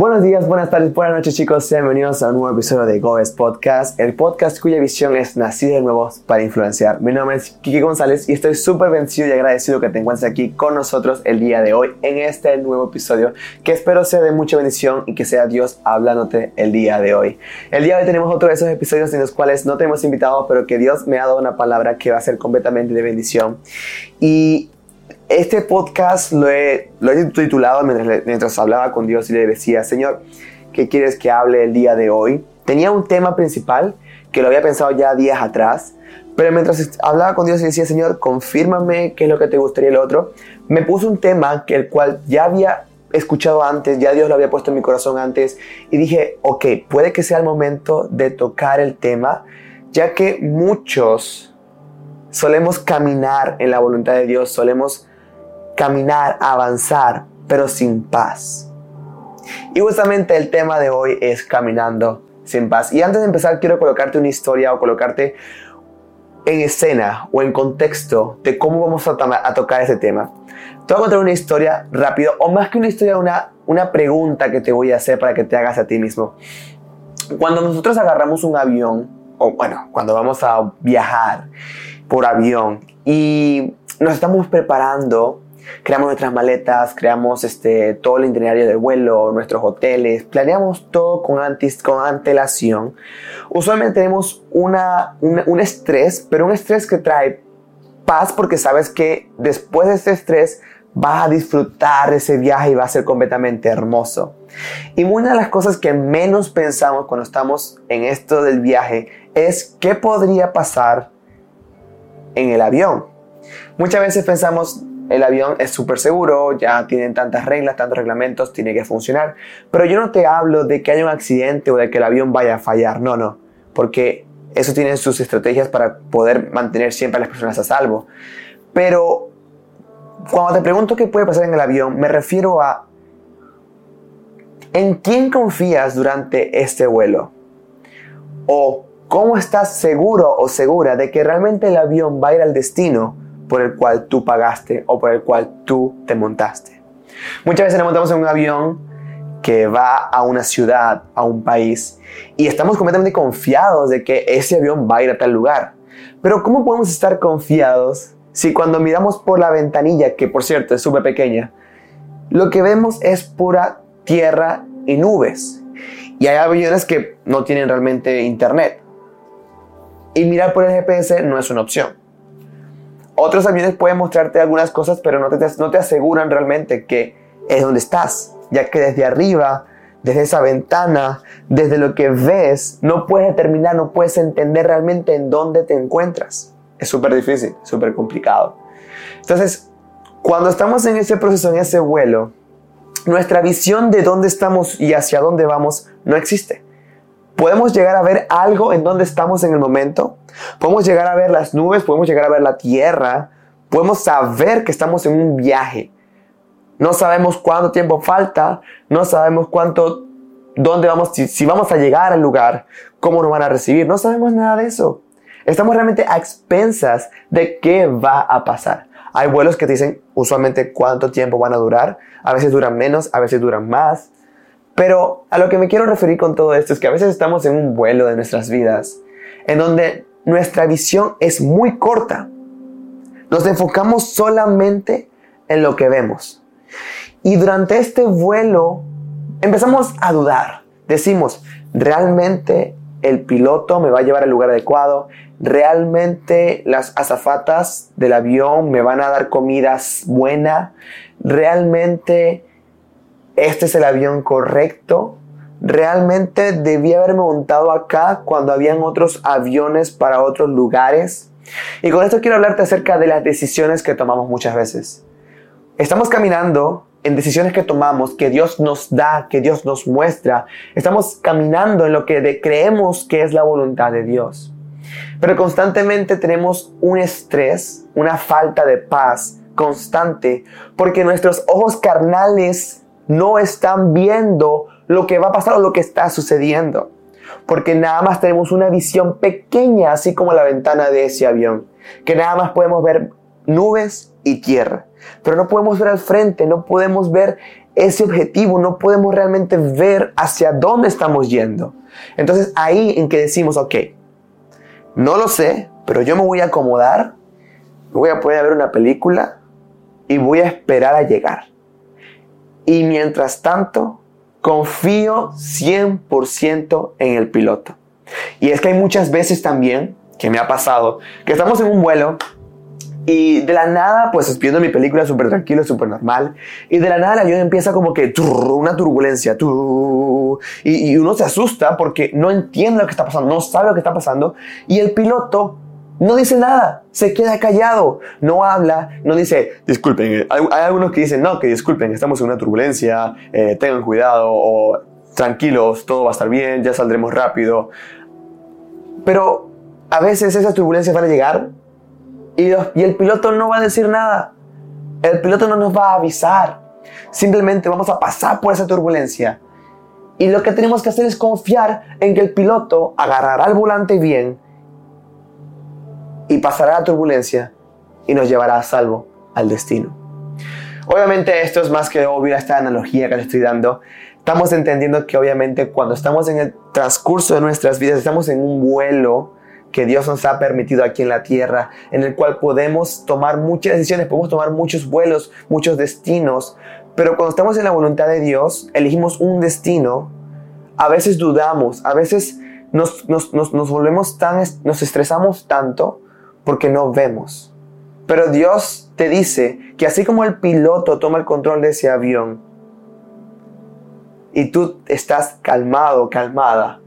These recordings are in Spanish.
Buenos días, buenas tardes, buenas noches chicos, sean bienvenidos a un nuevo episodio de Goes Podcast, el podcast cuya visión es nacido de nuevo para influenciar. Mi nombre es Kiki González y estoy súper vencido y agradecido que te encuentres aquí con nosotros el día de hoy en este nuevo episodio que espero sea de mucha bendición y que sea Dios hablándote el día de hoy. El día de hoy tenemos otro de esos episodios en los cuales no tenemos invitados, pero que Dios me ha dado una palabra que va a ser completamente de bendición. Y este podcast lo he, lo he titulado mientras, mientras, hablaba con Dios y le decía, Señor, ¿qué quieres que hable el día de hoy? Tenía un tema principal que lo había pensado ya días atrás, pero mientras hablaba con Dios y decía, Señor, confírmame qué es lo que te gustaría el otro, me puso un tema que el cual ya había escuchado antes, ya Dios lo había puesto en mi corazón antes, y dije, ok, puede que sea el momento de tocar el tema, ya que muchos solemos caminar en la voluntad de Dios, solemos caminar, avanzar, pero sin paz. Y justamente el tema de hoy es caminando sin paz. Y antes de empezar, quiero colocarte una historia o colocarte en escena o en contexto de cómo vamos a, a tocar ese tema. Te voy a contar una historia rápido, o más que una historia, una, una pregunta que te voy a hacer para que te hagas a ti mismo. Cuando nosotros agarramos un avión, o bueno, cuando vamos a viajar por avión y nos estamos preparando creamos nuestras maletas, creamos este, todo el itinerario del vuelo, nuestros hoteles, planeamos todo con, antes, con antelación. Usualmente tenemos una, un estrés, pero un estrés que trae paz porque sabes que después de ese estrés vas a disfrutar ese viaje y va a ser completamente hermoso. Y una de las cosas que menos pensamos cuando estamos en esto del viaje es qué podría pasar en el avión. Muchas veces pensamos, el avión es súper seguro, ya tienen tantas reglas, tantos reglamentos, tiene que funcionar. Pero yo no te hablo de que haya un accidente o de que el avión vaya a fallar, no, no, porque eso tiene sus estrategias para poder mantener siempre a las personas a salvo. Pero cuando te pregunto qué puede pasar en el avión, me refiero a ¿en quién confías durante este vuelo? ¿O cómo estás seguro o segura de que realmente el avión va a ir al destino por el cual tú pagaste o por el cual tú te montaste. Muchas veces nos montamos en un avión que va a una ciudad, a un país, y estamos completamente confiados de que ese avión va a ir a tal lugar. Pero ¿cómo podemos estar confiados si cuando miramos por la ventanilla, que por cierto es súper pequeña, lo que vemos es pura tierra y nubes? Y hay aviones que no tienen realmente internet. Y mirar por el GPS no es una opción. Otros aviones pueden mostrarte algunas cosas, pero no te, no te aseguran realmente que es donde estás, ya que desde arriba, desde esa ventana, desde lo que ves, no puedes determinar, no puedes entender realmente en dónde te encuentras. Es súper difícil, súper complicado. Entonces, cuando estamos en ese proceso, en ese vuelo, nuestra visión de dónde estamos y hacia dónde vamos no existe. Podemos llegar a ver algo en dónde estamos en el momento, Podemos llegar a ver las nubes, podemos llegar a ver la tierra, podemos saber que estamos en un viaje. No sabemos cuánto tiempo falta, no sabemos cuánto, dónde vamos, si, vamos a llegar al lugar, cómo nos van a recibir, no sabemos nada de eso. Estamos realmente a expensas de qué va a pasar. Hay vuelos que te dicen usualmente cuánto tiempo van a durar, a veces duran menos, a veces duran más. Pero a lo que me quiero referir con todo esto es que a veces estamos en un vuelo de nuestras vidas en donde nuestra visión es muy corta. Nos enfocamos solamente en lo que vemos. Y durante este vuelo empezamos a dudar. Decimos, ¿realmente el piloto me va a llevar al lugar adecuado? ¿Realmente las azafatas del avión me van a dar comidas buena? ¿Realmente este es el avión correcto? ¿Realmente debía haberme montado acá cuando habían otros aviones para otros lugares? Y con esto quiero hablarte acerca de las decisiones que tomamos muchas veces. Estamos caminando en decisiones que tomamos, que Dios nos da, que Dios nos muestra. Estamos caminando en lo que creemos que es la voluntad de Dios. Pero constantemente tenemos un estrés, una falta de paz constante, porque nuestros ojos carnales no están viendo lo que va a pasar o lo que está sucediendo. Porque nada más tenemos una visión pequeña, así como la ventana de ese avión. Que nada más podemos ver nubes y tierra. Pero no podemos ver al frente, no podemos ver ese objetivo, no podemos realmente ver hacia dónde estamos yendo. Entonces ahí en que decimos, ok, no lo sé, pero yo me voy a acomodar, voy a poder ver una película y voy a esperar a llegar. Y mientras tanto, confío 100% en el piloto. Y es que hay muchas veces también que me ha pasado que estamos en un vuelo y de la nada, pues viendo mi película súper tranquilo, súper normal. Y de la nada el avión empieza como que una turbulencia. y, uno se asusta porque no entiende lo que está pasando, no sabe lo que está pasando. Y el piloto no dice nada, se queda callado, no habla, no dice, disculpen. Hay, algunos que dicen, no, que disculpen, estamos en una turbulencia, eh, tengan cuidado, o tranquilos, todo va a estar bien, ya saldremos rápido. Pero a veces esas turbulencias van a llegar y, el piloto no va a decir nada. El piloto no nos va a avisar. Simplemente vamos a pasar por esa turbulencia. Y lo que tenemos que hacer es confiar en que el piloto agarrará el volante bien y pasará la turbulencia y nos llevará a salvo al destino. Obviamente esto es más que obvio esta analogía que le estoy dando. Estamos entendiendo que obviamente cuando estamos en el transcurso de nuestras vidas, estamos en un vuelo que Dios nos ha permitido aquí en la tierra, en el cual podemos tomar muchas decisiones, podemos tomar muchos vuelos, muchos destinos, pero cuando estamos en la voluntad de Dios, elegimos un destino, a veces dudamos, a veces nos, nos, nos, volvemos tan, nos estresamos tanto porque no vemos. Pero Dios te dice que así como el piloto toma el control de ese avión y tú estás calmado, calmada,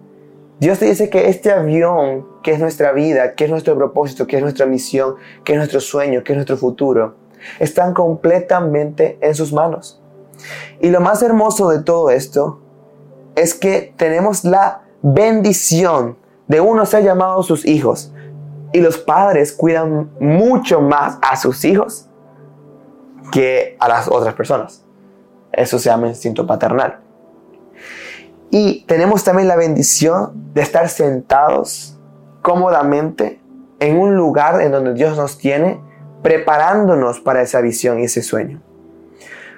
Dios te dice que este avión, que es nuestra vida, que es nuestro propósito, que es nuestra misión, que es nuestro sueño, que es nuestro futuro, están completamente en sus manos. Y lo más hermoso de todo esto es que tenemos la bendición de uno ser llamado sus hijos. Y los padres cuidan mucho más a sus hijos que a las otras personas. Eso se llama instinto paternal. Y tenemos también la bendición de estar sentados cómodamente en un lugar en donde Dios nos tiene preparándonos para esa visión y ese sueño.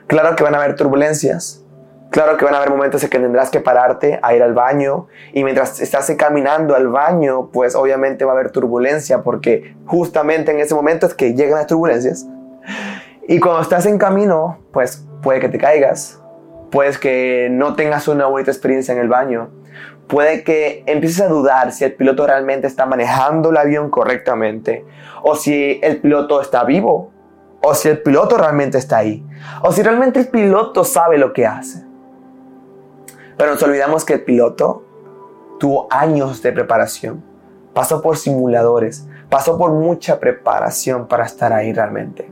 Claro que van a haber turbulencias, claro que van a haber momentos en que tendrás que pararte a ir al baño y mientras estás caminando al baño, pues obviamente va a haber turbulencia porque justamente en ese momento es que llegan las turbulencias. Y cuando estás en camino, pues puede que te caigas, Puede que no tengas una bonita experiencia en el baño. Puede que empieces a dudar si el piloto realmente está manejando el avión correctamente. O si el piloto está vivo. O si el piloto realmente está ahí. O si realmente el piloto sabe lo que hace. Pero nos olvidamos que el piloto tuvo años de preparación. Pasó por simuladores. Pasó por mucha preparación para estar ahí realmente.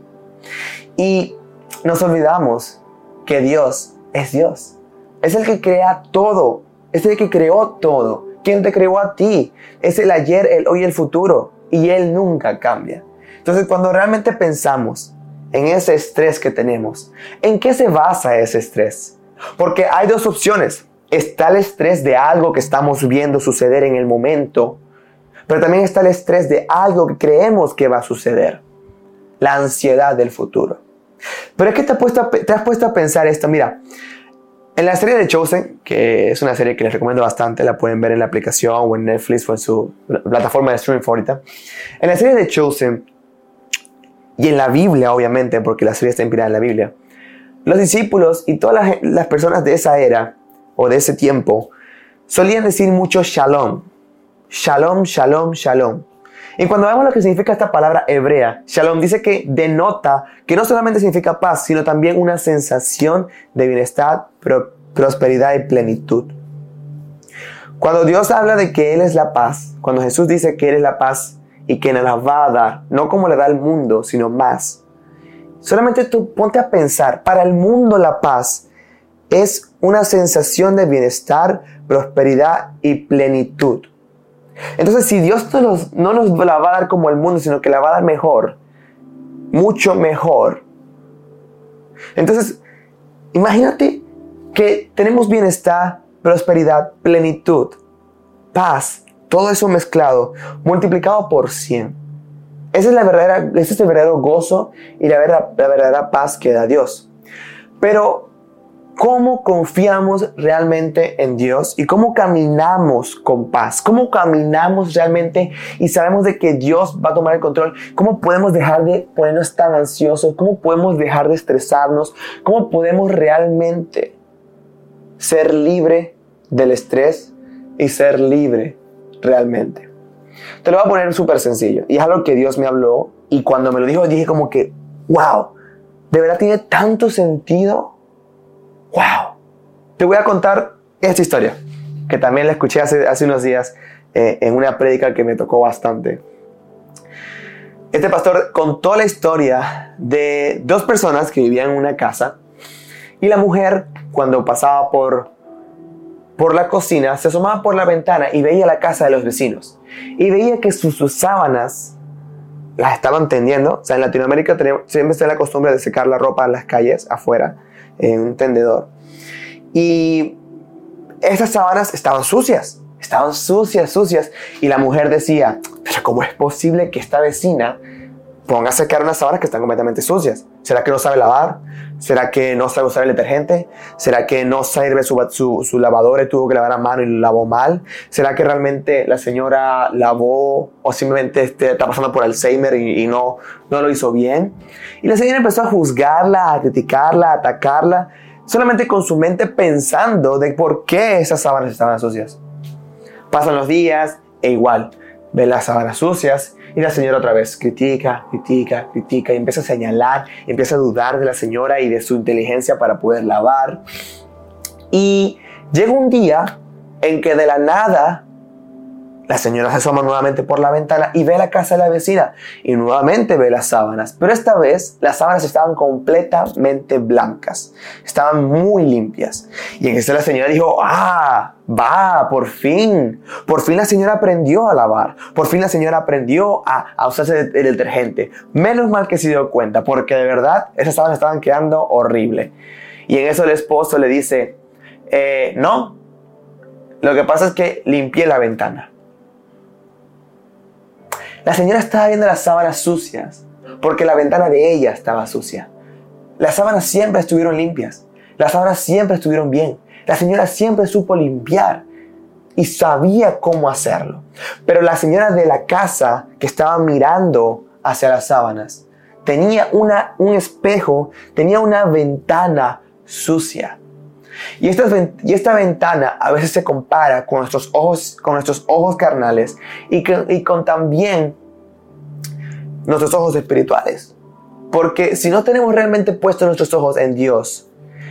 Y nos olvidamos que Dios es Dios. Es el que crea todo. Es el que creó todo. ¿Quién te creó a ti? Es el ayer, el hoy el futuro. Y Él nunca cambia. Entonces cuando realmente pensamos en ese estrés que tenemos, ¿en qué se basa ese estrés? Porque hay dos opciones. Está el estrés de algo que estamos viendo suceder en el momento, pero también está el estrés de algo que creemos que va a suceder. La ansiedad del futuro. Pero es que te has, puesto a, pensar esto. Mira, en la serie de Chosen, que es una serie que les recomiendo bastante, la pueden ver en la aplicación o en Netflix o en su plataforma de streaming favorita. En la serie de Chosen, y en la Biblia, obviamente, porque la serie está inspirada en la Biblia, los discípulos y todas las personas de esa era o de ese tiempo solían decir mucho shalom. Shalom, shalom, shalom. Y cuando vemos lo que significa esta palabra hebrea, shalom dice que denota que no solamente significa paz, sino también una sensación de bienestar, prosperidad y plenitud. Cuando Dios habla de que Él es la paz, cuando Jesús dice que Él es la paz y que nos la va a dar, no como le da al mundo, sino más. Solamente tú ponte a pensar, para el mundo la paz es una sensación de bienestar, prosperidad y plenitud. Entonces, si Dios no nos, la va a dar como el mundo, sino que la va a dar mejor, mucho mejor. Entonces, imagínate que tenemos bienestar, prosperidad, plenitud, paz, todo eso mezclado, multiplicado por 100. Ese es, la verdadera, ese es el verdadero gozo y la, la verdadera paz que da Dios. Pero cómo confiamos realmente en Dios y cómo caminamos con paz, cómo caminamos realmente y sabemos de que Dios va a tomar el control, cómo podemos dejar de ponernos tan ansiosos, cómo podemos dejar de estresarnos, cómo podemos realmente ser libre del estrés y ser libre realmente. Te lo voy a poner súper sencillo y es algo que Dios me habló y cuando me lo dijo dije como que, wow, de verdad tiene tanto sentido ¡Wow! Te voy a contar esta historia, que también la escuché hace, hace unos días eh, en una prédica que me tocó bastante. Este pastor contó la historia de dos personas que vivían en una casa y la mujer cuando pasaba por, por la cocina se asomaba por la ventana y veía la casa de los vecinos y veía que sus, sus sábanas las estaban tendiendo. O sea, en Latinoamérica tenemos, siempre está la costumbre de secar la ropa en las calles afuera en un tendedor. Y esas sábanas estaban sucias, estaban sucias, sucias. Y la mujer decía, ¿cómo es posible que esta vecina ponga a secar unas sábanas que están completamente sucias? ¿Será que no sabe lavar? ¿Será que no sabe usar el detergente? ¿Será que no sirve su, su, lavadora y tuvo que lavar a mano y lo lavó mal? ¿Será que realmente la señora lavó o simplemente este, está pasando por Alzheimer y, y, no, no lo hizo bien? Y la señora empezó a juzgarla, a criticarla, a atacarla, solamente con su mente pensando de por qué esas sábanas estaban sucias. Pasan los días e igual, ve las sábanas sucias y la señora otra vez critica, critica, critica y empieza a señalar, empieza a dudar de la señora y de su inteligencia para poder lavar. Y llega un día en que de la nada la señora se asoma nuevamente por la ventana y ve la casa de la vecina y nuevamente ve las sábanas, pero esta vez las sábanas estaban completamente blancas, estaban muy limpias. Y en eso la señora dijo, ah, va, por fin, por fin la señora aprendió a lavar, por fin la señora aprendió a, usarse el detergente. Menos mal que se dio cuenta, porque de verdad esas sábanas estaban quedando horrible. Y en eso el esposo le dice, eh, no, lo que pasa es que limpié la ventana. La señora estaba viendo las sábanas sucias porque la ventana de ella estaba sucia. Las sábanas siempre estuvieron limpias. Las sábanas siempre estuvieron bien. La señora siempre supo limpiar y sabía cómo hacerlo. Pero la señora de la casa que estaba mirando hacia las sábanas tenía una, un espejo, tenía una ventana sucia. Y esta, y esta ventana a veces se compara con nuestros ojos, con nuestros ojos carnales y, y con también nuestros ojos espirituales. Porque si no tenemos realmente puestos nuestros ojos en Dios,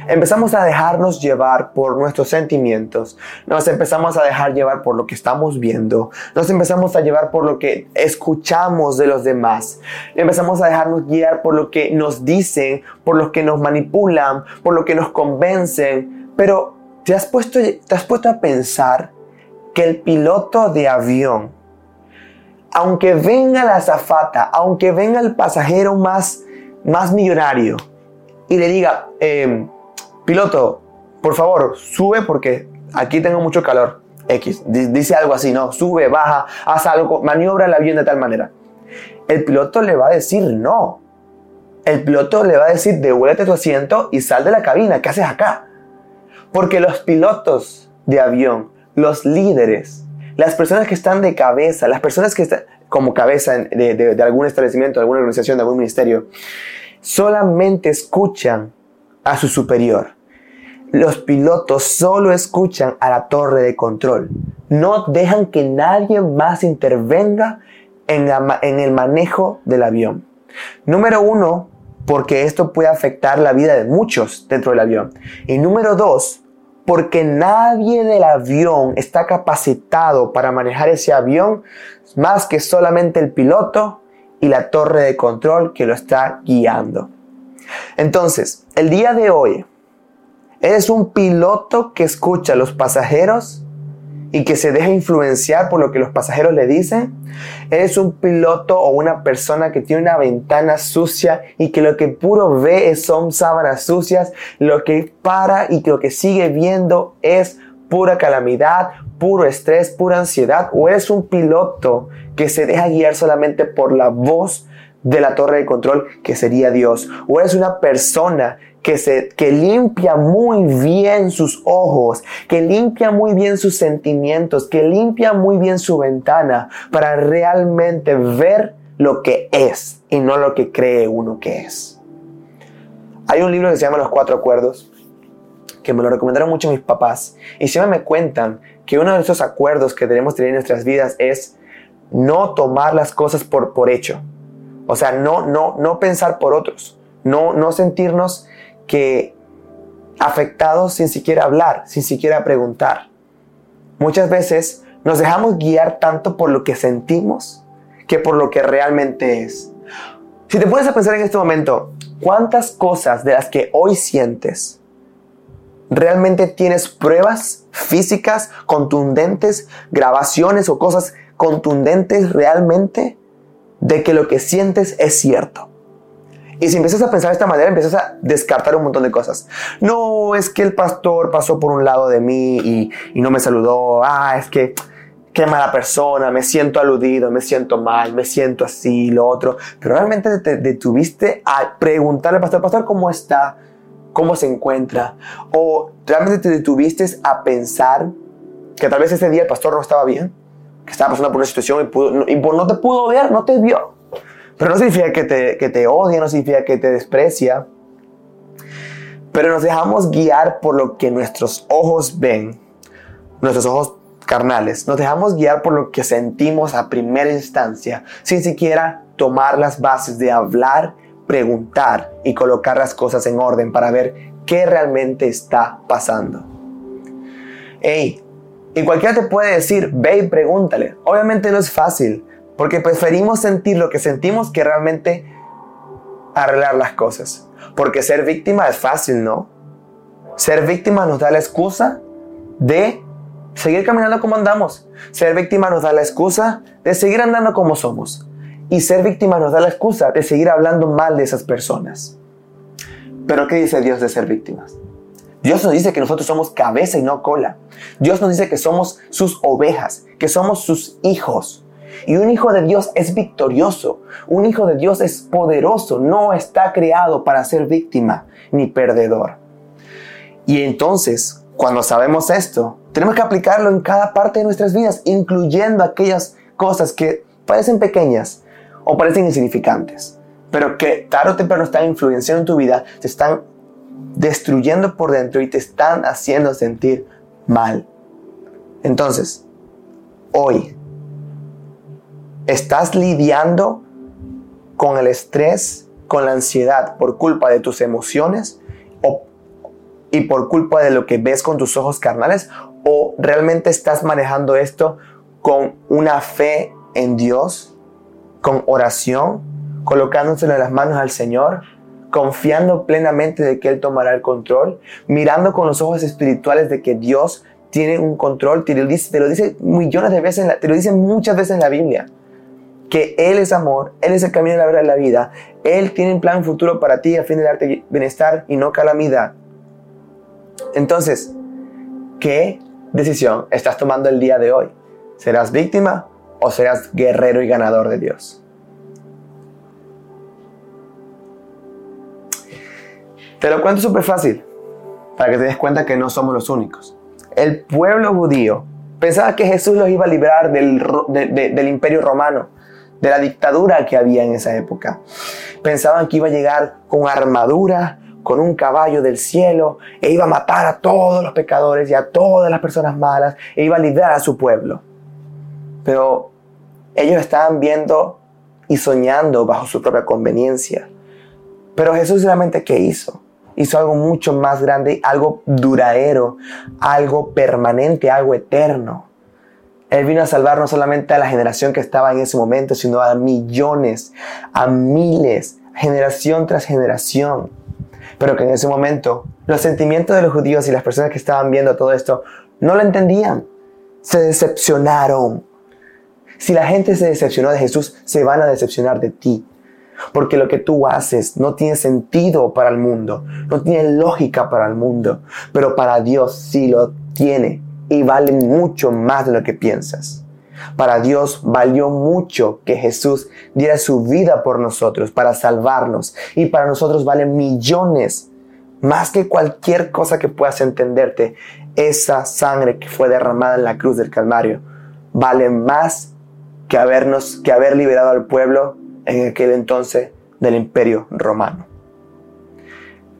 empezamos a dejarnos llevar por nuestros sentimientos, nos empezamos a dejar llevar por lo que estamos viendo, nos empezamos a llevar por lo que escuchamos de los demás, empezamos a dejarnos guiar por lo que nos dicen, por lo que nos manipulan, por lo que nos convencen, pero ¿te has puesto, te has puesto a pensar que el piloto de avión, aunque venga la azafata, aunque venga el pasajero más, más millonario y le diga, em, piloto, por favor, sube porque aquí tengo mucho calor. X, dice algo así, ¿no? Sube, baja, haz algo, maniobra el avión de tal manera. El piloto le va a decir no. El piloto le va a decir, devuélvete tu asiento y sal de la cabina. ¿Qué haces acá? Porque los pilotos de avión, los líderes, las personas que están de cabeza, las personas que están como cabeza de, algún establecimiento, de alguna organización, de algún ministerio, solamente escuchan a su superior. Los pilotos solo escuchan a la torre de control. No dejan que nadie más intervenga en, en el manejo del avión. Número uno, porque esto puede afectar la vida de muchos dentro del avión. Y número dos, porque nadie del avión está capacitado para manejar ese avión más que solamente el piloto y la torre de control que lo está guiando. Entonces, el día de hoy, ¿eres un piloto que escucha a los pasajeros y que se deja influenciar por lo que los pasajeros le dicen? ¿Eres un piloto o una persona que tiene una ventana sucia y que lo que puro ve son sábanas sucias? Lo que para y lo que sigue viendo es pura calamidad, puro estrés, pura ansiedad, o eres un piloto que se deja guiar solamente por la voz de la torre de control que sería Dios, o eres una persona que, se, que limpia muy bien sus ojos, que limpia muy bien sus sentimientos, que limpia muy bien su ventana para realmente ver lo que es y no lo que cree uno que es. Hay un libro que se llama Los Cuatro Acuerdos, que me lo recomendaron mucho mis papás, y siempre me cuentan que uno de esos acuerdos que tenemos que tener en nuestras vidas es no tomar las cosas por, por hecho. O sea, no, no, no pensar por otros, no, no sentirnos que afectados sin siquiera hablar, sin siquiera preguntar. Muchas veces nos dejamos guiar tanto por lo que sentimos que por lo que realmente es. Si te pones a pensar en este momento, ¿cuántas cosas de las que hoy sientes realmente tienes pruebas físicas, contundentes, grabaciones o cosas contundentes realmente de que lo que sientes es cierto? Y si empiezas a pensar de esta manera, empiezas a descartar un montón de cosas. No, es que el pastor pasó por un lado de mí y, no me saludó. Ah, es que qué mala persona, me siento aludido, me siento mal, me siento así, lo otro. Pero realmente te detuviste a preguntarle al pastor, pastor, ¿cómo está? ¿Cómo se encuentra? O realmente te detuviste a pensar que tal vez ese día el pastor no estaba bien, que estaba pasando por una situación y, y no te pudo ver, no te vio. Pero no significa que te, que te odia, no significa que te desprecia. Pero nos dejamos guiar por lo que nuestros ojos ven, nuestros ojos carnales. Nos dejamos guiar por lo que sentimos a primera instancia, sin siquiera tomar las bases de hablar, preguntar y colocar las cosas en orden para ver qué realmente está pasando. Hey, y cualquiera te puede decir, ve y pregúntale. Obviamente no es fácil, porque preferimos sentir lo que sentimos que realmente arreglar las cosas. Porque ser víctima es fácil, ¿no? Ser víctima nos da la excusa de seguir caminando como andamos. Ser víctima nos da la excusa de seguir andando como somos. Y ser víctima nos da la excusa de seguir hablando mal de esas personas. Pero ¿qué dice Dios de ser víctimas? Dios nos dice que nosotros somos cabeza y no cola. Dios nos dice que somos sus ovejas, que somos sus hijos. Y un hijo de Dios es victorioso, un hijo de Dios es poderoso, no está creado para ser víctima ni perdedor. Y entonces, cuando sabemos esto, tenemos que aplicarlo en cada parte de nuestras vidas, incluyendo aquellas cosas que parecen pequeñas o parecen insignificantes, pero que tarde o temprano están influenciando en tu vida, te están destruyendo por dentro y te están haciendo sentir mal. Entonces, hoy ¿Estás lidiando con el estrés, con la ansiedad por culpa de tus emociones o, y por culpa de lo que ves con tus ojos carnales? ¿O realmente estás manejando esto con una fe en Dios, con oración, colocándoselo en las manos al Señor, confiando plenamente de que Él tomará el control, mirando con los ojos espirituales de que Dios tiene un control, te lo dice, te lo dice millones de veces, te lo dice muchas veces en la Biblia que Él es amor, Él es el camino de la verdad de la vida, Él tiene un plan futuro para ti a fin de darte bienestar y no calamidad. Entonces, ¿qué decisión estás tomando el día de hoy? ¿Serás víctima o serás guerrero y ganador de Dios? Te lo cuento súper fácil, para que te des cuenta que no somos los únicos. El pueblo judío pensaba que Jesús los iba a librar del, imperio romano de la dictadura que había en esa época. Pensaban que iba a llegar con armadura, con un caballo del cielo, e iba a matar a todos los pecadores y a todas las personas malas, e iba a librar a su pueblo. Pero ellos estaban viendo y soñando bajo su propia conveniencia. Pero Jesús realmente ¿qué hizo? Hizo algo mucho más grande, algo duradero, algo permanente, algo eterno. Él vino a salvar no solamente a la generación que estaba en ese momento, sino a millones, a miles, generación tras generación. Pero que en ese momento los sentimientos de los judíos y las personas que estaban viendo todo esto no lo entendían. Se decepcionaron. Si la gente se decepcionó de Jesús, se van a decepcionar de ti. Porque lo que tú haces no tiene sentido para el mundo, no tiene lógica para el mundo, pero para Dios sí lo tiene y vale mucho más de lo que piensas. Para Dios valió mucho que Jesús diera su vida por nosotros para salvarnos y para nosotros vale millones más que cualquier cosa que puedas entenderte. Esa sangre que fue derramada en la cruz del Calvario vale más que habernos que haber liberado al pueblo en aquel entonces del Imperio Romano.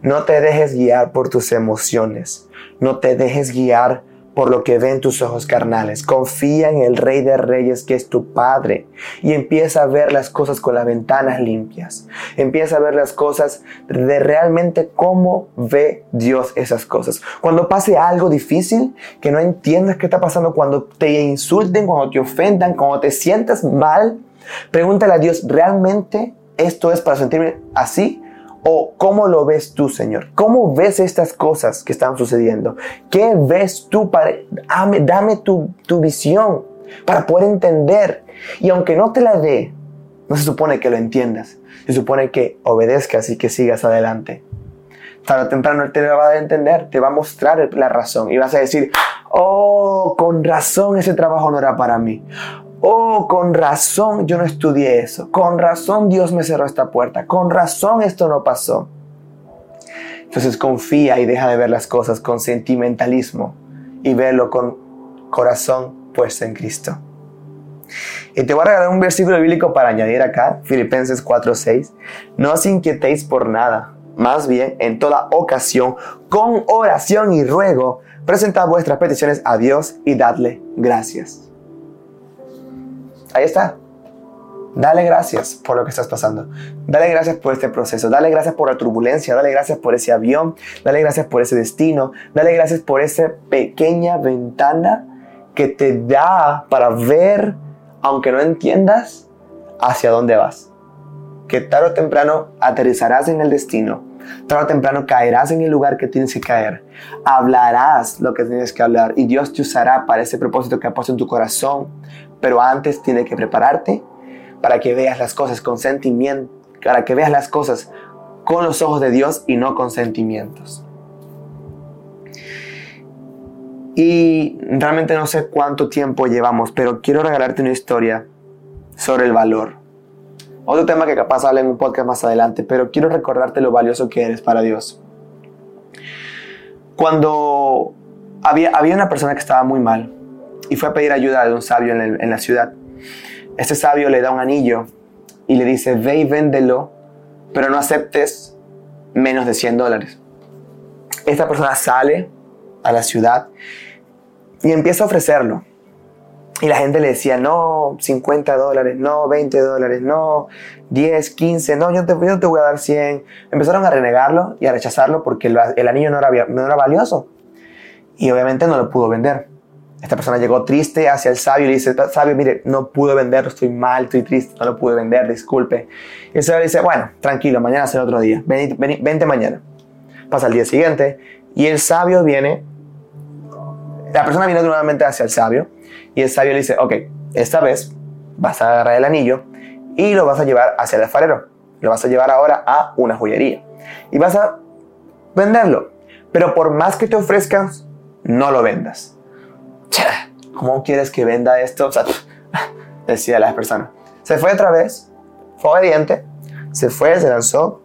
No te dejes guiar por tus emociones. No te dejes guiar por lo que ven tus ojos carnales. Confía en el Rey de Reyes que es tu Padre y empieza a ver las cosas con las ventanas limpias. Empieza a ver las cosas de realmente cómo ve Dios esas cosas. Cuando pase algo difícil, que no entiendas qué está pasando, cuando te insulten, cuando te ofendan, cuando te sientas mal, pregúntale a Dios, ¿realmente esto es para sentirme así? ¿O cómo lo ves tú, Señor? ¿Cómo ves estas cosas que están sucediendo? ¿Qué ves tú? Para, dame, tu, tu visión para poder entender. Y aunque no te la dé, no se supone que lo entiendas. Se supone que obedezcas y que sigas adelante. Tarde o temprano Él te va a entender, te va a mostrar la razón y vas a decir, oh, con razón ese trabajo no era para mí. Oh, con razón yo no estudié eso. Con razón Dios me cerró esta puerta. Con razón esto no pasó. Entonces confía y deja de ver las cosas con sentimentalismo y verlo con corazón puesto en Cristo. Y te voy a regalar un versículo bíblico para añadir acá, Filipenses 4:6. No os inquietéis por nada, más bien en toda ocasión, con oración y ruego, presentad vuestras peticiones a Dios y dadle gracias. Ahí está. Dale gracias por lo que estás pasando. Dale gracias por este proceso. Dale gracias por la turbulencia. Dale gracias por ese avión. Dale gracias por ese destino. Dale gracias por esa pequeña ventana que te da para ver, aunque no entiendas, hacia dónde vas. Que tarde o temprano aterrizarás en el destino. Tarde o temprano caerás en el lugar que tienes que caer. Hablarás lo que tienes que hablar y Dios te usará para ese propósito que ha puesto en tu corazón pero antes tienes que prepararte para que veas las cosas con sentimiento, para que veas las cosas con los ojos de Dios y no con sentimientos. Y realmente no sé cuánto tiempo llevamos, pero quiero regalarte una historia sobre el valor. Otro tema que capaz hable en un podcast más adelante, pero quiero recordarte lo valioso que eres para Dios. Cuando había, había una persona que estaba muy mal, y fue a pedir ayuda de un sabio en, la ciudad. Este sabio le da un anillo y le dice, ve y véndelo, pero no aceptes menos de 100 dólares. Esta persona sale a la ciudad y empieza a ofrecerlo. Y la gente le decía, no, 50 dólares, no, 20 dólares, no, 10, 15, no, yo, te, yo te voy a dar 100. Empezaron a renegarlo y a rechazarlo porque el, el anillo no era, no era valioso. Y obviamente no lo pudo vender. Esta persona llegó triste hacia el sabio y le dice, sabio, mire, no pude venderlo, estoy mal, estoy triste, no lo pude vender, disculpe. Y el sabio le dice, bueno, tranquilo, mañana será otro día, vente mañana. Pasa el día siguiente y el sabio viene, la persona viene nuevamente hacia el sabio y el sabio le dice, ok, esta vez vas a agarrar el anillo y lo vas a llevar hacia el alfarero. Lo vas a llevar ahora a una joyería y vas a venderlo. Pero por más que te ofrezcan, no lo vendas ¿cómo quieres que venda esto? O decía la persona. Se fue otra vez, fue obediente, se fue, se lanzó,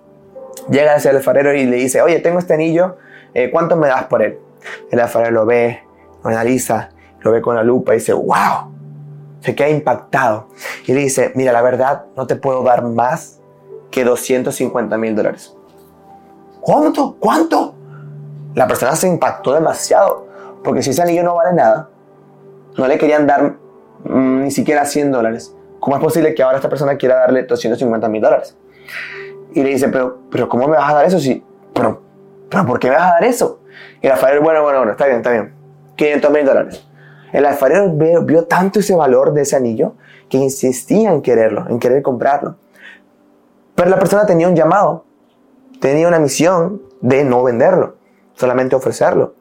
llega hacia el alfarero y le dice, oye, tengo este anillo, eh, ¿cuánto me das por él? El alfarero lo ve, lo analiza, lo ve con la lupa y dice, wow, se queda impactado. Y le dice, mira, la verdad, no te puedo dar más que 250 mil dólares. ¿Cuánto? ¿Cuánto? La persona se impactó demasiado, porque si ese anillo no vale nada, no le querían dar mm, ni siquiera 100 dólares. ¿Cómo es posible que ahora esta persona quiera darle 250 mil dólares? Y le dice, pero, pero ¿cómo me vas a dar eso? Si, pero, pero ¿por qué me vas a dar eso? Y el alfarero, bueno, bueno, bueno, está bien, está bien. 500 mil dólares. El alfarero vio, vio tanto ese valor de ese anillo que insistía en quererlo, en querer comprarlo. Pero la persona tenía un llamado, tenía una misión de no venderlo, solamente ofrecerlo.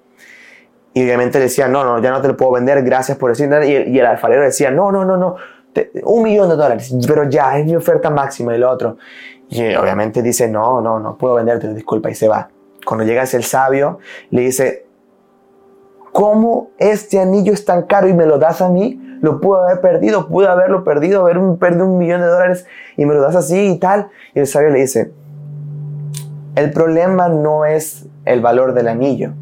Y obviamente decía, no, no, ya no te lo puedo vender, gracias por decir. Y el, y el alfarero decía, no, no, no, no, un millón de dólares, pero ya, es mi oferta máxima y lo otro. Y obviamente dice, no, no, no puedo venderte, disculpa, y se va. Cuando llega el sabio, le dice, ¿cómo este anillo es tan caro y me lo das a mí? Lo pude haber perdido, pude haberlo perdido, haber perdido un millón de dólares y me lo das así y tal. Y el sabio le dice, el problema no es el valor del anillo,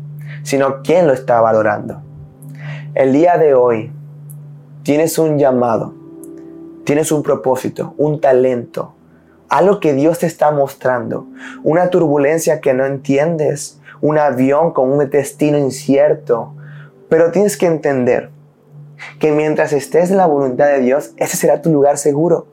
sino quién lo está valorando. El día de hoy tienes un llamado, tienes un propósito, un talento, algo que Dios te está mostrando, una turbulencia que no entiendes, un avión con un destino incierto, pero tienes que entender que mientras estés en la voluntad de Dios, ese será tu lugar seguro.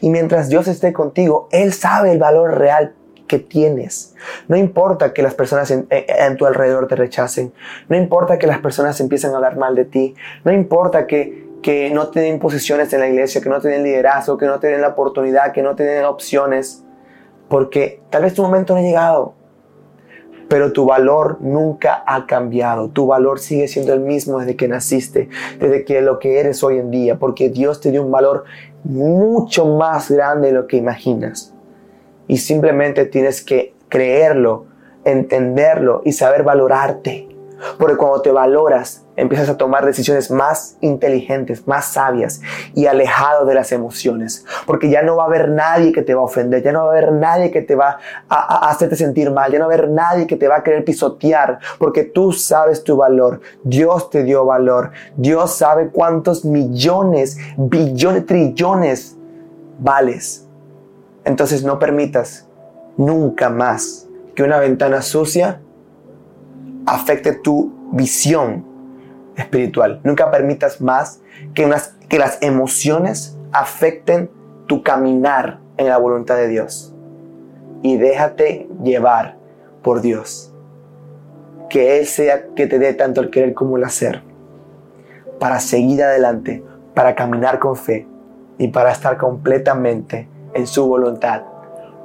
Y mientras Dios esté contigo, Él sabe el valor real que tienes. No importa que las personas en, tu alrededor te rechacen. No importa que las personas empiecen a hablar mal de ti. No importa que, que no te den posiciones en la iglesia, que no te den liderazgo, que no te den la oportunidad, que no te den opciones. Porque tal vez tu momento no ha llegado pero tu valor nunca ha cambiado. Tu valor sigue siendo el mismo desde que naciste, desde que lo que eres hoy en día, porque Dios te dio un valor mucho más grande de lo que imaginas. Y simplemente tienes que creerlo, entenderlo y saber valorarte. Porque cuando te valoras, empiezas a tomar decisiones más inteligentes, más sabias y alejado de las emociones. Porque ya no va a haber nadie que te va a ofender, ya no va a haber nadie que te va a, hacerte sentir mal, ya no va a haber nadie que te va a querer pisotear, porque tú sabes tu valor. Dios te dio valor. Dios sabe cuántos millones, billones, trillones vales. Entonces no permitas nunca más que una ventana sucia afecte tu visión espiritual. Nunca permitas más que, que las emociones afecten tu caminar en la voluntad de Dios. Y déjate llevar por Dios. Que Él sea que te dé tanto el querer como el hacer. Para seguir adelante, para caminar con fe y para estar completamente en su voluntad.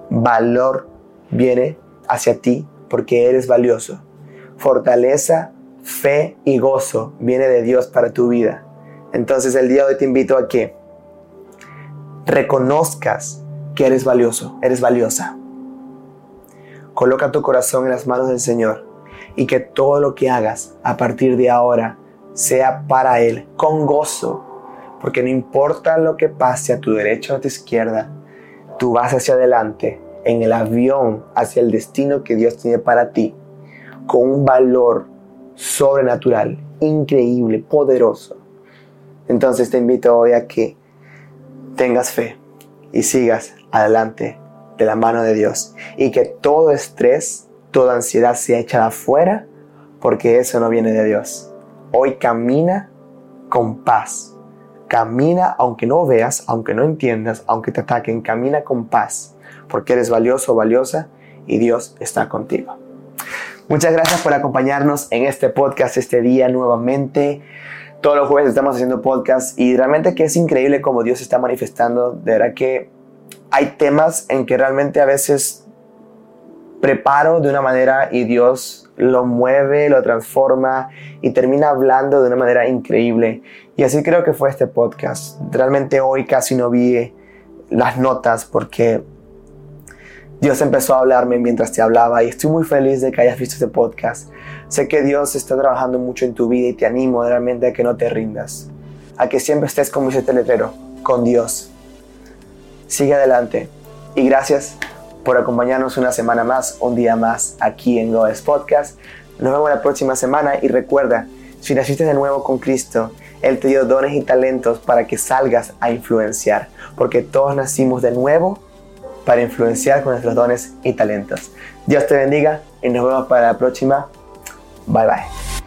Valor viene hacia ti porque eres valioso fortaleza, fe y gozo viene de Dios para tu vida. Entonces el día de hoy te invito a que reconozcas que eres valioso, eres valiosa. Coloca tu corazón en las manos del Señor y que todo lo que hagas a partir de ahora sea para Él, con gozo, porque no importa lo que pase a tu derecha o a tu izquierda, tú vas hacia adelante en el avión hacia el destino que Dios tiene para ti con un valor sobrenatural, increíble, poderoso. Entonces te invito hoy a que tengas fe y sigas adelante de la mano de Dios y que todo estrés, toda ansiedad sea echada afuera porque eso no viene de Dios. Hoy camina con paz. Camina aunque no veas, aunque no entiendas, aunque te ataquen, camina con paz porque eres valioso valiosa y Dios está contigo. Muchas gracias por acompañarnos en este podcast este día nuevamente. Todos los jueves estamos haciendo podcast y realmente que es increíble cómo Dios está manifestando. De verdad que hay temas en que realmente a veces preparo de una manera y Dios lo mueve, lo transforma y termina hablando de una manera increíble. Y así creo que fue este podcast. Realmente hoy casi no vi las notas porque Dios empezó a hablarme mientras te hablaba y estoy muy feliz de que hayas visto este podcast. Sé que Dios está trabajando mucho en tu vida y te animo realmente a que no te rindas, a que siempre estés como ese teletero, con Dios. Sigue adelante y gracias por acompañarnos una semana más, un día más aquí en Goes Podcast. Nos vemos la próxima semana y recuerda, si naciste de nuevo con Cristo, Él te dio dones y talentos para que salgas a influenciar, porque todos nacimos de nuevo para influenciar con nuestros dones y talentos. Dios te bendiga y nos vemos para la próxima. Bye bye.